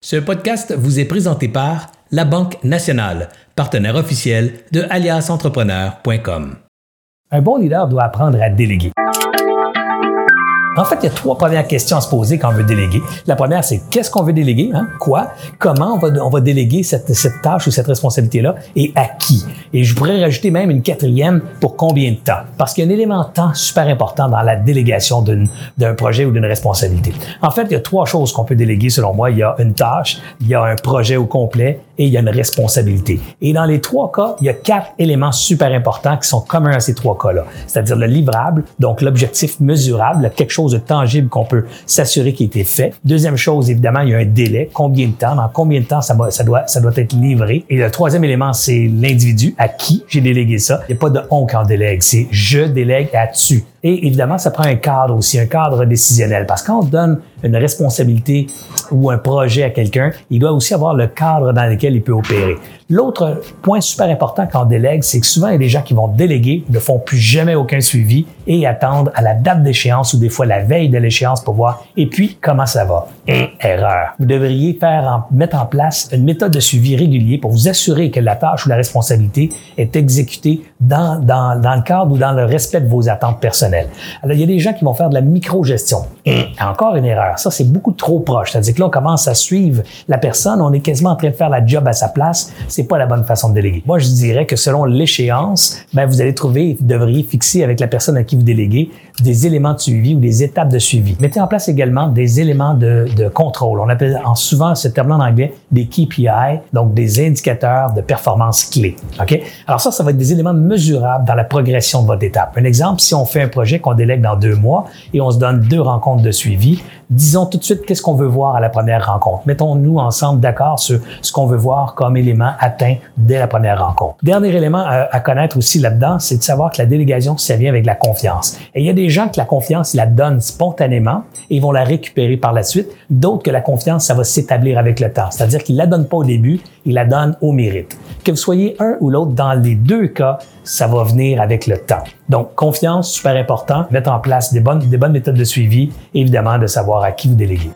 Ce podcast vous est présenté par La Banque Nationale, partenaire officiel de aliasentrepreneur.com. Un bon leader doit apprendre à déléguer. En fait, il y a trois premières questions à se poser quand on veut déléguer. La première, c'est qu'est-ce qu'on veut déléguer? Hein? Quoi? Comment on va, on va déléguer cette, cette tâche ou cette responsabilité-là? Et à qui? Et je pourrais rajouter même une quatrième pour combien de temps? Parce qu'il y a un élément de temps super important dans la délégation d'un projet ou d'une responsabilité. En fait, il y a trois choses qu'on peut déléguer selon moi. Il y a une tâche, il y a un projet au complet et il y a une responsabilité. Et dans les trois cas, il y a quatre éléments super importants qui sont communs à ces trois cas-là. C'est-à-dire le livrable, donc l'objectif mesurable, quelque chose de tangible qu'on peut s'assurer qu'il a été fait. Deuxième chose, évidemment, il y a un délai. Combien de temps? Dans combien de temps ça, ça, doit, ça doit être livré? Et le troisième élément, c'est l'individu. À qui j'ai délégué ça? Il n'y a pas de on quand on délègue. C'est je délègue à tu. Et évidemment, ça prend un cadre aussi, un cadre décisionnel. Parce qu'on donne une responsabilité ou un projet à quelqu'un, il doit aussi avoir le cadre dans lequel il peut opérer. L'autre point super important quand on délègue, c'est que souvent, il y a des gens qui vont déléguer, ne font plus jamais aucun suivi et attendent à la date d'échéance ou des fois la veille de l'échéance pour voir et puis comment ça va? Et erreur. Vous devriez faire mettre en place une méthode de suivi régulier pour vous assurer que la tâche ou la responsabilité est exécutée dans, dans, dans le cadre ou dans le respect de vos attentes personnelles. Alors, il y a des gens qui vont faire de la micro-gestion. Et encore une erreur. Ça, c'est beaucoup trop proche. C'est-à-dire que là, on commence à suivre la personne, on est quasiment en train de faire la job à sa place c'est pas la bonne façon de déléguer. Moi, je dirais que selon l'échéance, ben, vous allez trouver, vous devriez fixer avec la personne à qui vous déléguez des éléments de suivi ou des étapes de suivi. Mettez en place également des éléments de, contrôle. On appelle en souvent ce terme en anglais des KPI, donc des indicateurs de performance clés. OK? Alors ça, ça va être des éléments mesurables dans la progression de votre étape. Un exemple, si on fait un qu'on délègue dans deux mois et on se donne deux rencontres de suivi, disons tout de suite qu'est-ce qu'on veut voir à la première rencontre. Mettons-nous ensemble d'accord sur ce qu'on veut voir comme élément atteint dès la première rencontre. Dernier élément à, connaître aussi là-dedans, c'est de savoir que la délégation, ça vient avec la confiance. Et il y a des gens que la confiance, ils la donnent spontanément et vont la récupérer par la suite. D'autres que la confiance, ça va s'établir avec le temps. C'est-à-dire qu'ils la donnent pas au début, ils la donnent au mérite. Que vous soyez un ou l'autre, dans les deux cas, ça va venir avec le temps. Donc, confiance, super important. Mettre en place des bonnes, des bonnes méthodes de suivi, évidemment, de savoir à qui vous déléguez.